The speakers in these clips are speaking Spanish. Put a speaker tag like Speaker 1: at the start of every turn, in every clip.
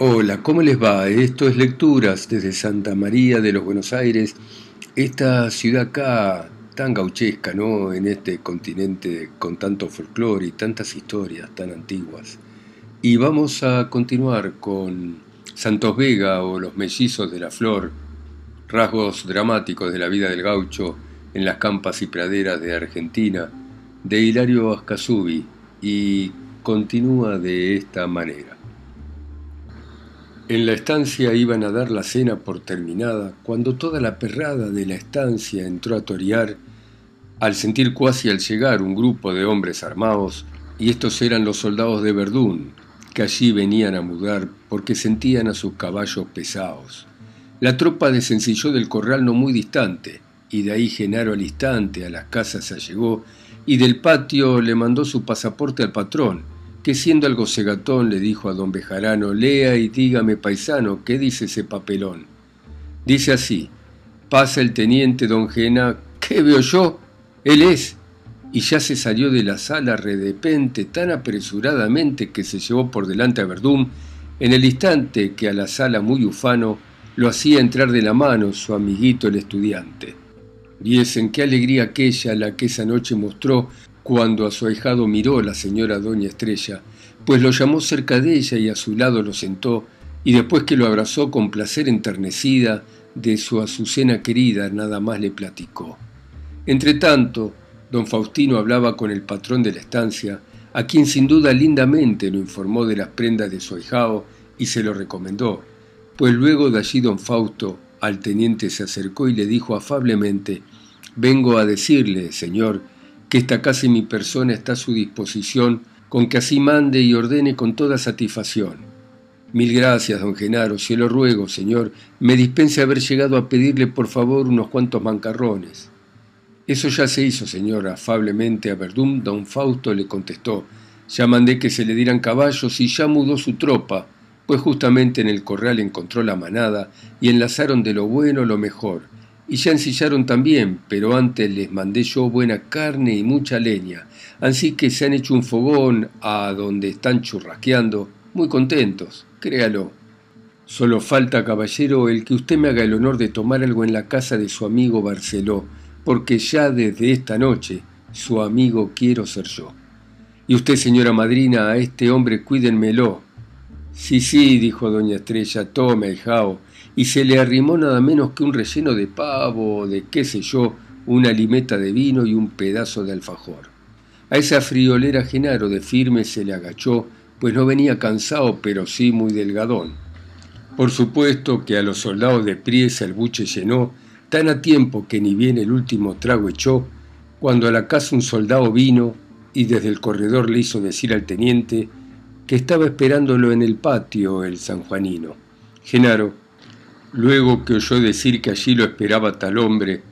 Speaker 1: Hola, ¿cómo les va? Esto es Lecturas desde Santa María de los Buenos Aires, esta ciudad acá tan gauchesca, ¿no? En este continente con tanto folclore y tantas historias tan antiguas. Y vamos a continuar con Santos Vega o Los Mellizos de la Flor, rasgos dramáticos de la vida del gaucho en las campas y praderas de Argentina, de Hilario Ascasubi, y continúa de esta manera. En la estancia iban a dar la cena por terminada, cuando toda la perrada de la estancia entró a torear, al sentir cuasi al llegar un grupo de hombres armados, y estos eran los soldados de Verdún, que allí venían a mudar porque sentían a sus caballos pesados. La tropa desencilló del corral no muy distante, y de ahí Genaro al instante a las casas allegó, y del patio le mandó su pasaporte al patrón, que siendo algo cegatón le dijo a don Bejarano, lea y dígame paisano, ¿qué dice ese papelón? Dice así, pasa el teniente don Gena, ¿qué veo yo? Él es. Y ya se salió de la sala redepente tan apresuradamente que se llevó por delante a Verdún, en el instante que a la sala muy ufano lo hacía entrar de la mano su amiguito el estudiante. Viesen qué alegría aquella la que esa noche mostró cuando a su ahijado miró la señora doña Estrella, pues lo llamó cerca de ella y a su lado lo sentó, y después que lo abrazó con placer enternecida, de su azucena querida nada más le platicó. Entretanto, don Faustino hablaba con el patrón de la estancia, a quien sin duda lindamente lo informó de las prendas de su ahijado y se lo recomendó, pues luego de allí don Fausto al teniente se acercó y le dijo afablemente, Vengo a decirle, señor, que esta casa y mi persona está a su disposición, con que así mande y ordene con toda satisfacción. Mil gracias, don Genaro, se lo ruego, señor, me dispense haber llegado a pedirle por favor unos cuantos mancarrones. Eso ya se hizo, señor, afablemente a Verdún, don Fausto le contestó. Ya mandé que se le dieran caballos y ya mudó su tropa, pues justamente en el corral encontró la manada y enlazaron de lo bueno lo mejor y ya ensillaron también, pero antes les mandé yo buena carne y mucha leña, así que se han hecho un fogón a donde están churrasqueando, muy contentos, créalo. Solo falta, caballero, el que usted me haga el honor de tomar algo en la casa de su amigo Barceló, porque ya desde esta noche su amigo quiero ser yo. Y usted, señora madrina, a este hombre cuídenmelo. Sí, sí, dijo doña Estrella, tome, hijao, y se le arrimó nada menos que un relleno de pavo, de qué sé yo, una limeta de vino y un pedazo de alfajor. A esa friolera Genaro de firme se le agachó, pues no venía cansado, pero sí muy delgadón. Por supuesto que a los soldados de Priesa el buche llenó, tan a tiempo que ni bien el último trago echó, cuando a la casa un soldado vino y desde el corredor le hizo decir al teniente que estaba esperándolo en el patio el sanjuanino. Genaro, Luego que oyó decir que allí lo esperaba tal hombre,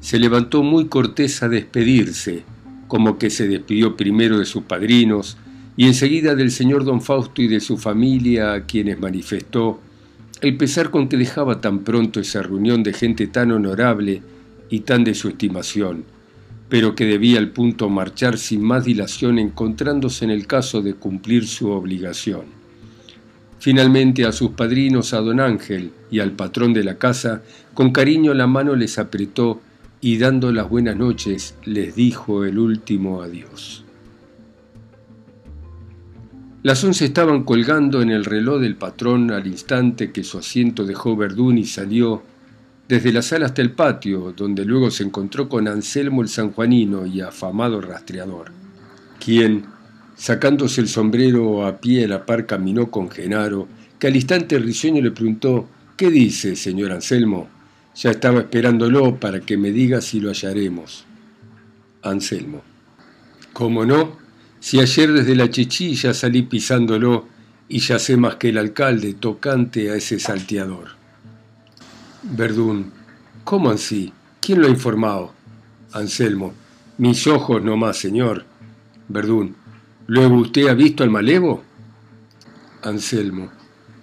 Speaker 1: se levantó muy cortés a despedirse, como que se despidió primero de sus padrinos y enseguida del señor don Fausto y de su familia, a quienes manifestó el pesar con que dejaba tan pronto esa reunión de gente tan honorable y tan de su estimación, pero que debía al punto marchar sin más dilación encontrándose en el caso de cumplir su obligación. Finalmente a sus padrinos, a don Ángel y al patrón de la casa, con cariño la mano les apretó y dando las buenas noches les dijo el último adiós. Las once estaban colgando en el reloj del patrón al instante que su asiento dejó Verdún y salió desde la sala hasta el patio, donde luego se encontró con Anselmo el sanjuanino y afamado rastreador, quien, Sacándose el sombrero a pie la par caminó con Genaro, que al instante risueño le preguntó ¿Qué dice, señor Anselmo? Ya estaba esperándolo para que me diga si lo hallaremos. Anselmo. ¿Cómo no? Si ayer desde la chichilla salí pisándolo y ya sé más que el alcalde tocante a ese salteador. Verdún. ¿Cómo así? ¿Quién lo ha informado? Anselmo. Mis ojos no más, señor. Verdún. ¿Luego usted ha visto al malevo? Anselmo.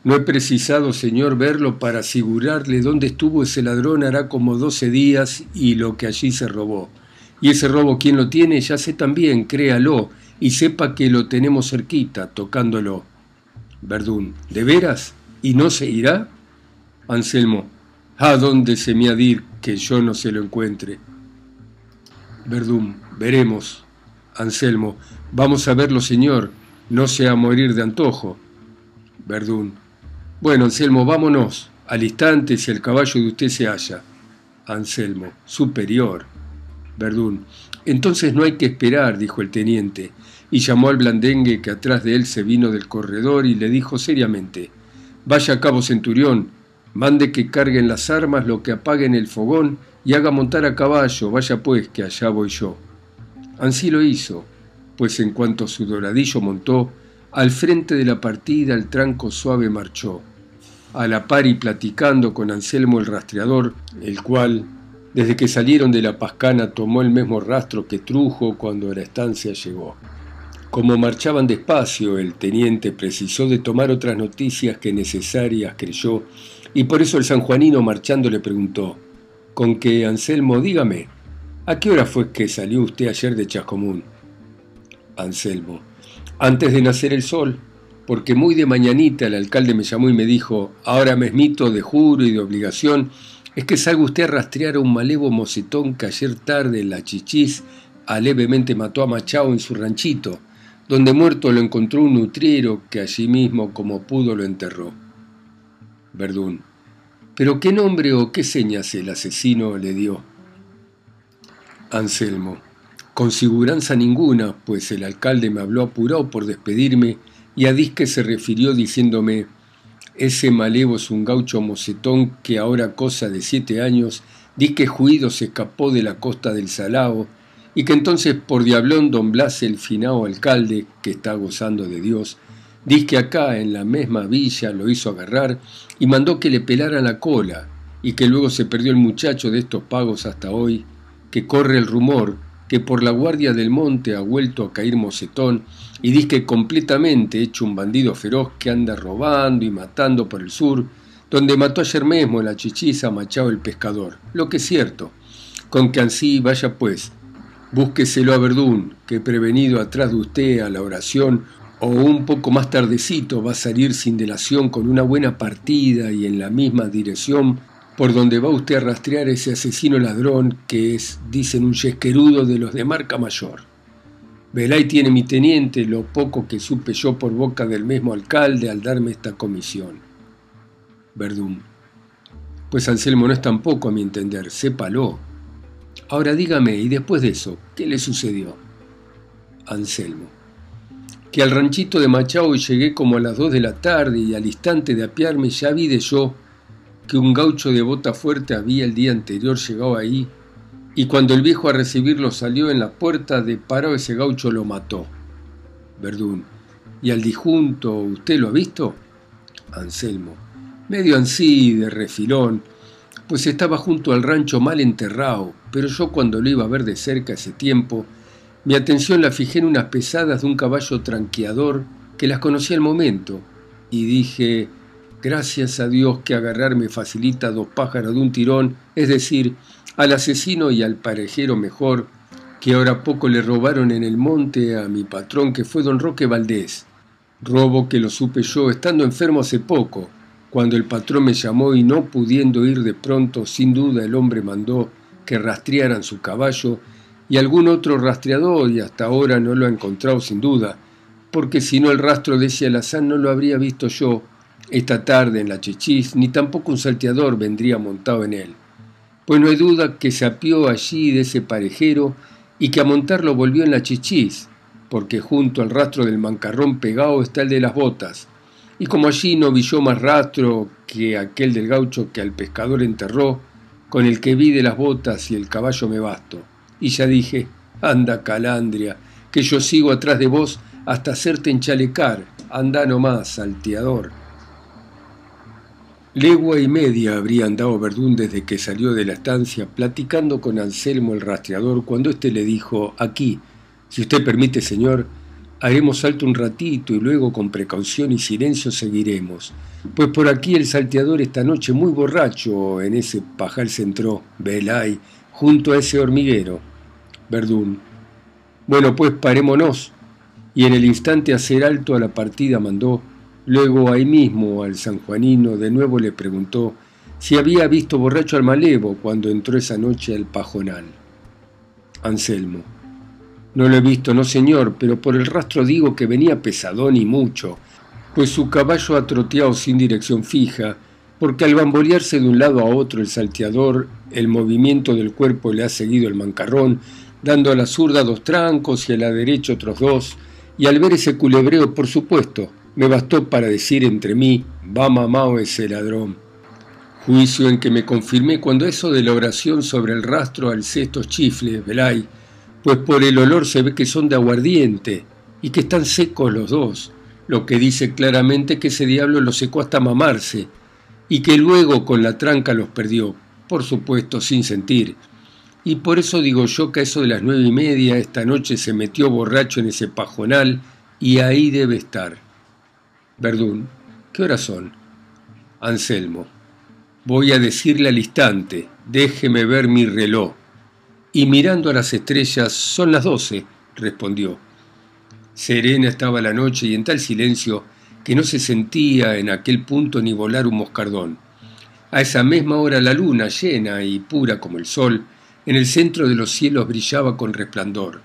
Speaker 1: No he precisado, señor, verlo para asegurarle dónde estuvo ese ladrón hará como doce días y lo que allí se robó. Y ese robo, ¿quién lo tiene? Ya sé también, créalo, y sepa que lo tenemos cerquita, tocándolo. Verdún. ¿De veras? ¿Y no se irá? Anselmo, ¿a dónde se me ha de ir que yo no se lo encuentre? Verdún, veremos. Anselmo, vamos a verlo, señor, no sea morir de antojo. Verdún, bueno, Anselmo, vámonos, al instante si el caballo de usted se halla. Anselmo, superior. Verdún, entonces no hay que esperar, dijo el teniente, y llamó al blandengue que atrás de él se vino del corredor y le dijo seriamente, Vaya a cabo centurión, mande que carguen las armas, lo que apaguen el fogón y haga montar a caballo, vaya pues que allá voy yo. Ansí lo hizo, pues en cuanto su doradillo montó, al frente de la partida el tranco suave marchó, a la par y platicando con Anselmo el rastreador, el cual, desde que salieron de la pascana, tomó el mismo rastro que Trujo cuando a la estancia llegó. Como marchaban despacio, el teniente precisó de tomar otras noticias que necesarias creyó, y por eso el sanjuanino marchando le preguntó, con que Anselmo, dígame, ¿a qué hora fue que salió usted ayer de Chascomún? Anselmo, antes de nacer el sol, porque muy de mañanita el alcalde me llamó y me dijo, ahora mesmito de juro y de obligación, es que salga usted a rastrear a un malevo mocetón que ayer tarde en la chichís alevemente mató a Machao en su ranchito, donde muerto lo encontró un nutriero que allí mismo como pudo lo enterró. Verdún. ¿Pero qué nombre o qué señas el asesino le dio? Anselmo. Con siguranza ninguna, pues el alcalde me habló apurado por despedirme y a disque se refirió diciéndome ese malevo es un gaucho mocetón que ahora cosa de siete años disque juido se escapó de la costa del Salao y que entonces por diablón don Blas el finao alcalde, que está gozando de Dios, dice que acá en la misma villa lo hizo agarrar y mandó que le pelaran la cola, y que luego se perdió el muchacho de estos pagos hasta hoy, que corre el rumor que por la guardia del monte ha vuelto a caer mocetón, y dice que completamente hecho un bandido feroz que anda robando y matando por el sur, donde mató ayer mismo en la chichiza Machado el pescador, lo que es cierto, con que ansí vaya pues, Búsqueselo a Verdún, que prevenido atrás de usted a la oración, o un poco más tardecito va a salir sin delación con una buena partida y en la misma dirección por donde va usted a rastrear ese asesino ladrón que es, dicen, un yesquerudo de los de marca mayor. Velay tiene mi teniente lo poco que supe yo por boca del mismo alcalde al darme esta comisión. Verdún. Pues Anselmo no es tampoco a mi entender, sépalo. Ahora dígame, y después de eso, ¿qué le sucedió? Anselmo. Que al ranchito de Machao llegué como a las dos de la tarde y al instante de apiarme ya vi de yo que un gaucho de bota fuerte había el día anterior llegado ahí y cuando el viejo a recibirlo salió en la puerta de paró ese gaucho lo mató. Verdún. ¿Y al disjunto usted lo ha visto? Anselmo. Medio ansí, de refilón, pues estaba junto al rancho mal enterrado, pero yo cuando lo iba a ver de cerca ese tiempo, mi atención la fijé en unas pesadas de un caballo tranqueador que las conocí al momento, y dije, gracias a Dios que agarrarme facilita dos pájaros de un tirón, es decir, al asesino y al parejero mejor, que ahora poco le robaron en el monte a mi patrón que fue don Roque Valdés. Robo que lo supe yo estando enfermo hace poco, cuando el patrón me llamó y no pudiendo ir de pronto, sin duda el hombre mandó que rastrearan su caballo y algún otro rastreador y hasta ahora no lo ha encontrado sin duda, porque si no el rastro de ese alazán no lo habría visto yo esta tarde en la Chichis, ni tampoco un salteador vendría montado en él. Pues no hay duda que se apió allí de ese parejero y que a montarlo volvió en la Chichis, porque junto al rastro del mancarrón pegado está el de las botas, y como allí no vi yo más rastro que aquel del gaucho que al pescador enterró, con el que vi de las botas y el caballo me basto. Y ya dije, anda calandria, que yo sigo atrás de vos hasta hacerte enchalecar, anda nomás, salteador. Legua y media habría andado Verdún desde que salió de la estancia, platicando con Anselmo el rastreador, cuando éste le dijo, aquí, si usted permite, señor, haremos salto un ratito y luego con precaución y silencio seguiremos. Pues por aquí el salteador esta noche muy borracho en ese pajal se entró, Belay, junto a ese hormiguero. Verdún. Bueno, pues parémonos. Y en el instante hacer alto a la partida mandó, Luego ahí mismo al sanjuanino de nuevo le preguntó si había visto borracho al malevo cuando entró esa noche al pajonal. Anselmo. No lo he visto, no señor, pero por el rastro digo que venía pesadón y mucho, pues su caballo ha troteado sin dirección fija, porque al bambolearse de un lado a otro el salteador, el movimiento del cuerpo le ha seguido el mancarrón, dando a la zurda dos trancos y a la derecha otros dos, y al ver ese culebreo, por supuesto, me bastó para decir entre mí, va mamao ese ladrón. Juicio en que me confirmé cuando eso de la oración sobre el rastro al estos chifles, velay, pues por el olor se ve que son de aguardiente y que están secos los dos, lo que dice claramente que ese diablo los secó hasta mamarse y que luego con la tranca los perdió, por supuesto sin sentir. Y por eso digo yo que a eso de las nueve y media esta noche se metió borracho en ese pajonal y ahí debe estar. Verdún, ¿qué horas son? Anselmo, voy a decirle al instante, déjeme ver mi reloj y mirando a las estrellas, son las doce, respondió. Serena estaba la noche y en tal silencio que no se sentía en aquel punto ni volar un moscardón. A esa misma hora la luna, llena y pura como el sol, en el centro de los cielos brillaba con resplandor,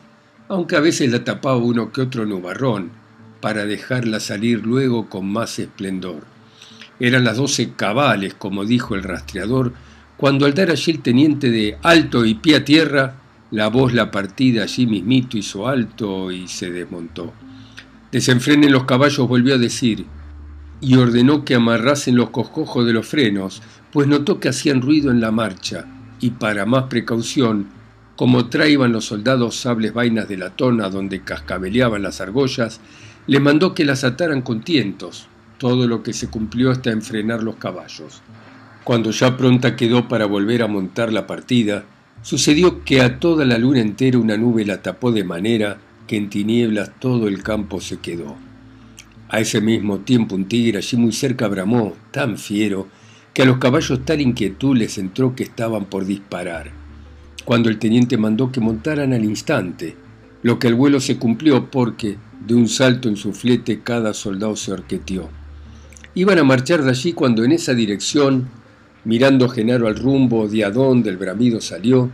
Speaker 1: aunque a veces la tapaba uno que otro nubarrón, para dejarla salir luego con más esplendor. Eran las doce cabales, como dijo el rastreador, cuando al dar allí el teniente de alto y pie a tierra, la voz la partida allí mismito hizo alto y se desmontó. Desenfrenen los caballos, volvió a decir, y ordenó que amarrasen los coscojos de los frenos, pues notó que hacían ruido en la marcha, y para más precaución, como traían los soldados sables vainas de la tona donde cascabeleaban las argollas, le mandó que las ataran con tientos, todo lo que se cumplió hasta enfrenar los caballos. Cuando ya pronta quedó para volver a montar la partida, sucedió que a toda la luna entera una nube la tapó de manera que en tinieblas todo el campo se quedó. A ese mismo tiempo un tigre allí muy cerca bramó, tan fiero, que a los caballos tal inquietud les entró que estaban por disparar. Cuando el teniente mandó que montaran al instante, lo que el vuelo se cumplió porque, de un salto en su flete, cada soldado se orqueteó. Iban a marchar de allí cuando en esa dirección Mirando Genaro al rumbo de adonde el bramido salió,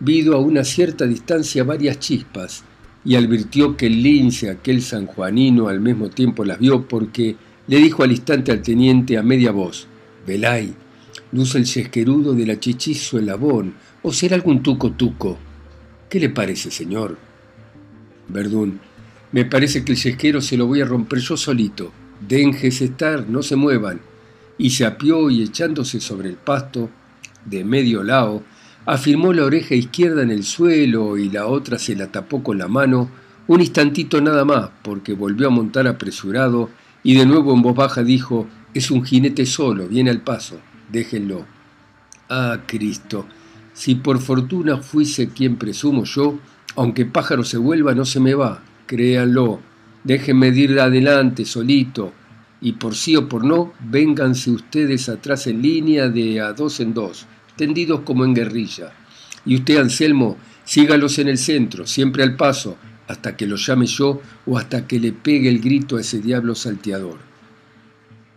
Speaker 1: vido a una cierta distancia varias chispas y advirtió que el lince, aquel sanjuanino, al mismo tiempo las vio porque le dijo al instante al teniente a media voz, Velay, luce el chesquerudo de la chichizo el labón, o será algún tuco tuco. ¿Qué le parece, señor? Verdún, me parece que el chesquero se lo voy a romper yo solito. Denjes estar, no se muevan y se apió y echándose sobre el pasto, de medio lado, afirmó la oreja izquierda en el suelo y la otra se la tapó con la mano, un instantito nada más, porque volvió a montar apresurado y de nuevo en voz baja dijo, es un jinete solo, viene al paso, déjenlo. Ah, Cristo, si por fortuna fuese quien presumo yo, aunque pájaro se vuelva no se me va, créanlo, déjenme ir adelante solito, y por sí o por no, vénganse ustedes atrás en línea de a dos en dos, tendidos como en guerrilla. Y usted, Anselmo, sígalos en el centro, siempre al paso, hasta que los llame yo o hasta que le pegue el grito a ese diablo salteador.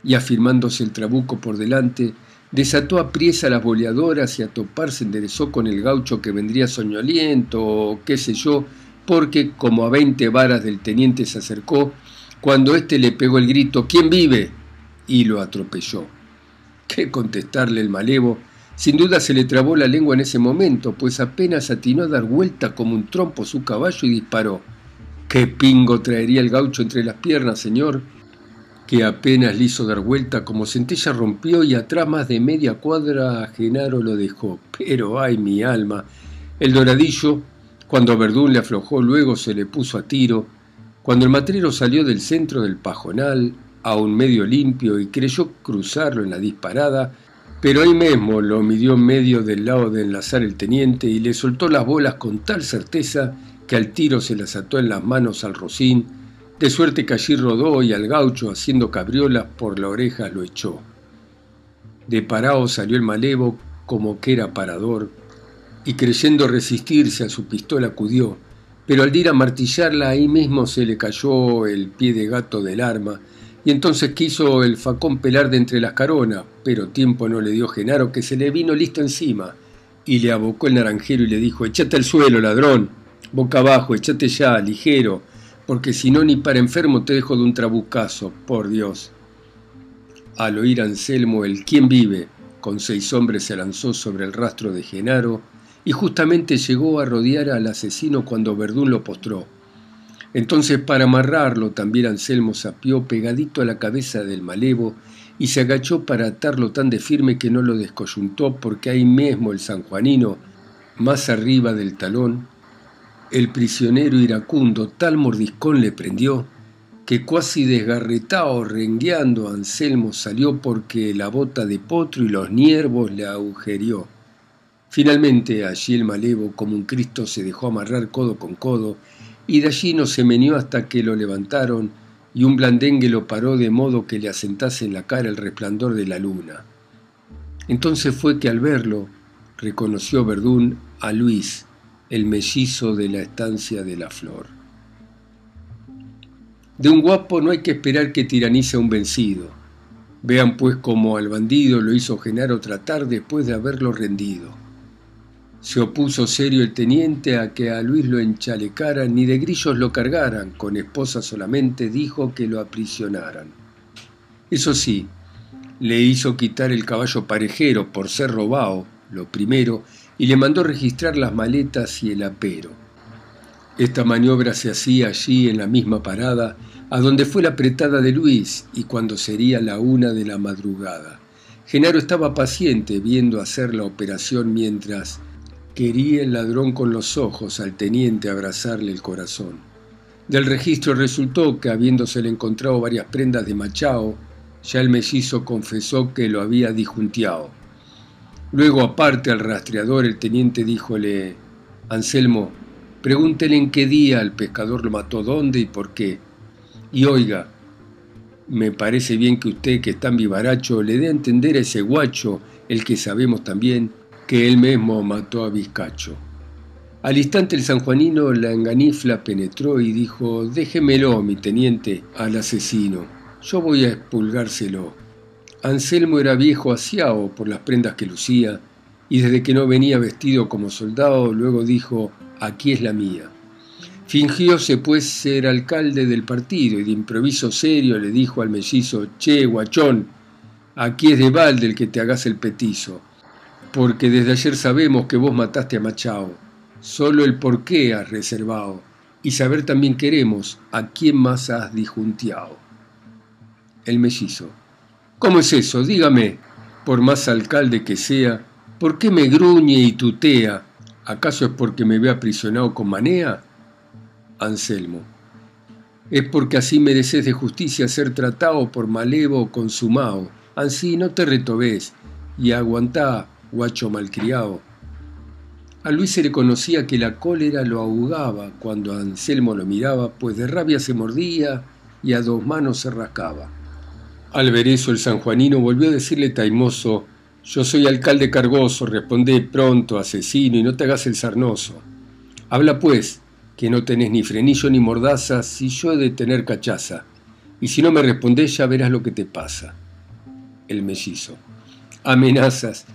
Speaker 1: Y afirmándose el trabuco por delante, desató a priesa las boleadoras y a toparse enderezó con el gaucho que vendría soñoliento o qué sé yo, porque como a veinte varas del teniente se acercó, cuando éste le pegó el grito ¿Quién vive? y lo atropelló. ¿Qué contestarle el malevo? Sin duda se le trabó la lengua en ese momento, pues apenas atinó a dar vuelta como un trompo su caballo y disparó. ¿Qué pingo traería el gaucho entre las piernas, señor? Que apenas le hizo dar vuelta, como centella rompió y atrás más de media cuadra a Genaro lo dejó. Pero ay mi alma. El doradillo, cuando Verdún le aflojó luego, se le puso a tiro cuando el matrero salió del centro del pajonal, aún medio limpio, y creyó cruzarlo en la disparada, pero ahí mismo lo midió medio del lado de enlazar el teniente y le soltó las bolas con tal certeza que al tiro se las ató en las manos al rocín, de suerte que allí rodó y al gaucho, haciendo cabriolas por la oreja, lo echó. De parado salió el malevo como que era parador, y creyendo resistirse a su pistola acudió, pero al ir a martillarla ahí mismo se le cayó el pie de gato del arma Y entonces quiso el facón pelar de entre las caronas, pero tiempo no le dio Genaro que se le vino listo encima, y le abocó el naranjero y le dijo, echate al suelo, ladrón, boca abajo, echate ya, ligero, porque si no ni para enfermo te dejo de un trabucazo, por Dios. Al oír Anselmo el quién vive, con seis hombres se lanzó sobre el rastro de Genaro, y justamente llegó a rodear al asesino cuando Verdún lo postró. Entonces para amarrarlo también Anselmo sapió pegadito a la cabeza del malevo y se agachó para atarlo tan de firme que no lo descoyuntó porque ahí mismo el sanjuanino, más arriba del talón, el prisionero iracundo tal mordiscón le prendió que cuasi desgarretado rengueando Anselmo salió porque la bota de potro y los niervos le agujerió. Finalmente allí el malevo como un Cristo se dejó amarrar codo con codo y de allí no se menió hasta que lo levantaron y un blandengue lo paró de modo que le asentase en la cara el resplandor de la luna. Entonces fue que al verlo reconoció Verdún a Luis, el mellizo de la estancia de la flor. De un guapo no hay que esperar que tiranice a un vencido. Vean pues cómo al bandido lo hizo Genaro tratar después de haberlo rendido. Se opuso serio el teniente a que a Luis lo enchalecaran ni de grillos lo cargaran, con esposa solamente dijo que lo aprisionaran. Eso sí, le hizo quitar el caballo parejero por ser robado, lo primero, y le mandó registrar las maletas y el apero. Esta maniobra se hacía allí en la misma parada, a donde fue la apretada de Luis, y cuando sería la una de la madrugada. Genaro estaba paciente viendo hacer la operación mientras Quería el ladrón con los ojos al teniente abrazarle el corazón. Del registro resultó que habiéndosele encontrado varias prendas de machao, ya el mellizo confesó que lo había disjunteado. Luego, aparte al rastreador, el teniente díjole, Anselmo, pregúntele en qué día el pescador lo mató, dónde y por qué. Y oiga, me parece bien que usted, que es tan vivaracho, le dé a entender a ese guacho, el que sabemos también, que él mismo mató a Vizcacho. Al instante el sanjuanino la enganifla penetró y dijo, déjemelo, mi teniente, al asesino, yo voy a expulgárselo. Anselmo era viejo asiao por las prendas que lucía, y desde que no venía vestido como soldado, luego dijo, aquí es la mía. Fingióse pues ser alcalde del partido y de improviso serio le dijo al mellizo, che, guachón, aquí es de balde el que te hagas el petizo porque desde ayer sabemos que vos mataste a Machao. Solo el por qué has reservado, y saber también queremos a quién más has disjunteado. El mellizo. ¿Cómo es eso? Dígame, por más alcalde que sea, ¿por qué me gruñe y tutea? ¿Acaso es porque me ve aprisionado con manea? Anselmo. Es porque así mereces de justicia ser tratado por malevo consumado. Ansí no te retobés y aguantá guacho malcriado. A Luis se le conocía que la cólera lo ahogaba cuando Anselmo lo miraba, pues de rabia se mordía y a dos manos se rascaba. Al ver eso el sanjuanino volvió a decirle taimoso, yo soy alcalde cargoso, responde pronto, asesino, y no te hagas el sarnoso. Habla pues, que no tenés ni frenillo ni mordaza, si yo he de tener cachaza, y si no me respondés ya verás lo que te pasa. El mellizo. Amenazas,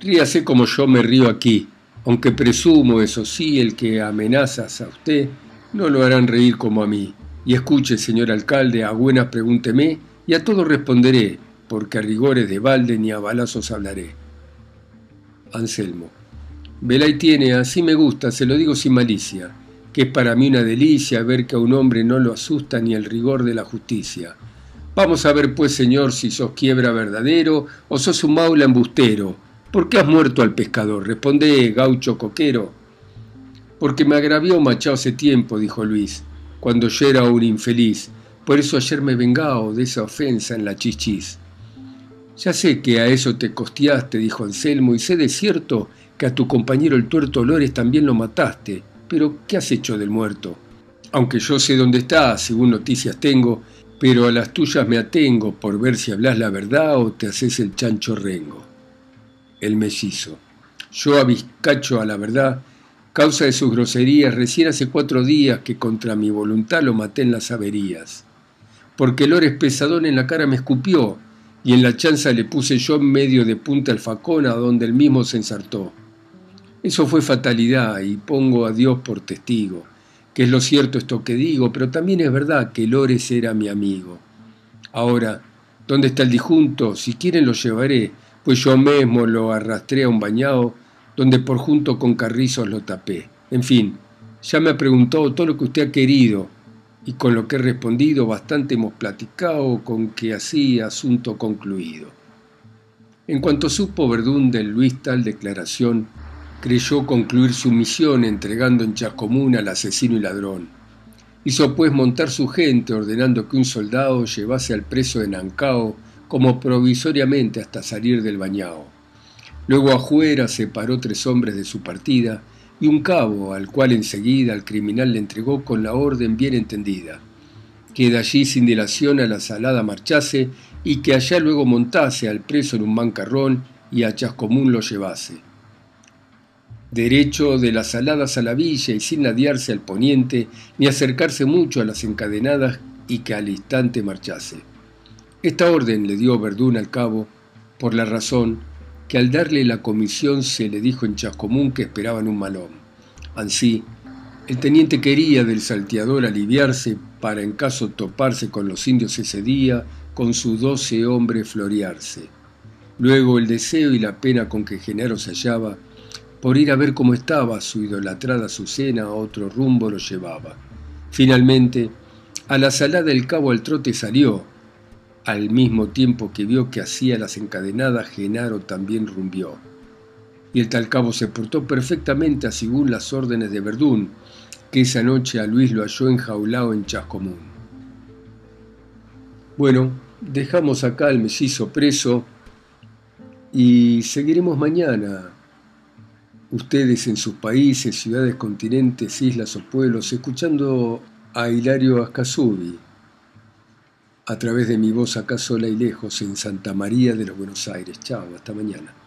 Speaker 1: Ríase como yo me río aquí, aunque presumo, eso sí, el que amenazas a usted no lo harán reír como a mí. Y escuche, señor alcalde, a buenas pregúnteme y a todo responderé, porque a rigores de balde ni a balazos hablaré. Anselmo. Velay tiene, así me gusta, se lo digo sin malicia, que es para mí una delicia ver que a un hombre no lo asusta ni el rigor de la justicia. Vamos a ver pues, señor, si sos quiebra verdadero o sos un maula embustero, ¿Por qué has muerto al pescador? Responde, gaucho coquero. Porque me agravió Machado hace tiempo, dijo Luis, cuando yo era un infeliz. Por eso ayer me vengado de esa ofensa en la chichis. Ya sé que a eso te costeaste, dijo Anselmo, y sé de cierto que a tu compañero el tuerto Lores también lo mataste. Pero, ¿qué has hecho del muerto? Aunque yo sé dónde está, según noticias tengo, pero a las tuyas me atengo por ver si hablas la verdad o te haces el chancho rengo el mellizo. Yo a Vizcacho, a la verdad, causa de sus groserías, recién hace cuatro días que contra mi voluntad lo maté en las averías. porque Lores Pesadón en la cara me escupió, y en la chanza le puse yo en medio de punta el facón a donde él mismo se ensartó. Eso fue fatalidad, y pongo a Dios por testigo, que es lo cierto esto que digo, pero también es verdad que Lores era mi amigo. Ahora, ¿dónde está el disjunto? Si quieren lo llevaré, pues yo mismo lo arrastré a un bañado, donde por junto con carrizos lo tapé. En fin, ya me ha preguntado todo lo que usted ha querido, y con lo que he respondido bastante hemos platicado con que así asunto concluido. En cuanto supo Verdún del Luis tal declaración, creyó concluir su misión entregando en Chascomún al asesino y ladrón. Hizo pues montar su gente ordenando que un soldado llevase al preso de Nancao como provisoriamente hasta salir del bañao. Luego afuera separó tres hombres de su partida y un cabo al cual enseguida el criminal le entregó con la orden bien entendida, que de allí sin dilación a la salada marchase y que allá luego montase al preso en un mancarrón y a Chascomún lo llevase. Derecho de las saladas a la villa y sin ladearse al poniente ni acercarse mucho a las encadenadas y que al instante marchase. Esta orden le dio Verdún al cabo por la razón que al darle la comisión se le dijo en Chascomún que esperaban un malón. Ansí, el teniente quería del salteador aliviarse para en caso toparse con los indios ese día, con sus doce hombres florearse. Luego el deseo y la pena con que Genaro se hallaba, por ir a ver cómo estaba su idolatrada Azucena, a otro rumbo lo llevaba. Finalmente, a la salada del cabo al trote salió, al mismo tiempo que vio que hacía las encadenadas, Genaro también rumbió. Y el tal cabo se portó perfectamente según las órdenes de Verdún, que esa noche a Luis lo halló enjaulado en Chascomún. Bueno, dejamos acá al mellizo preso y seguiremos mañana. Ustedes en sus países, ciudades, continentes, islas o pueblos, escuchando a Hilario Ascasubi a través de mi voz acá sola y lejos en Santa María de los Buenos Aires. Chao, hasta mañana.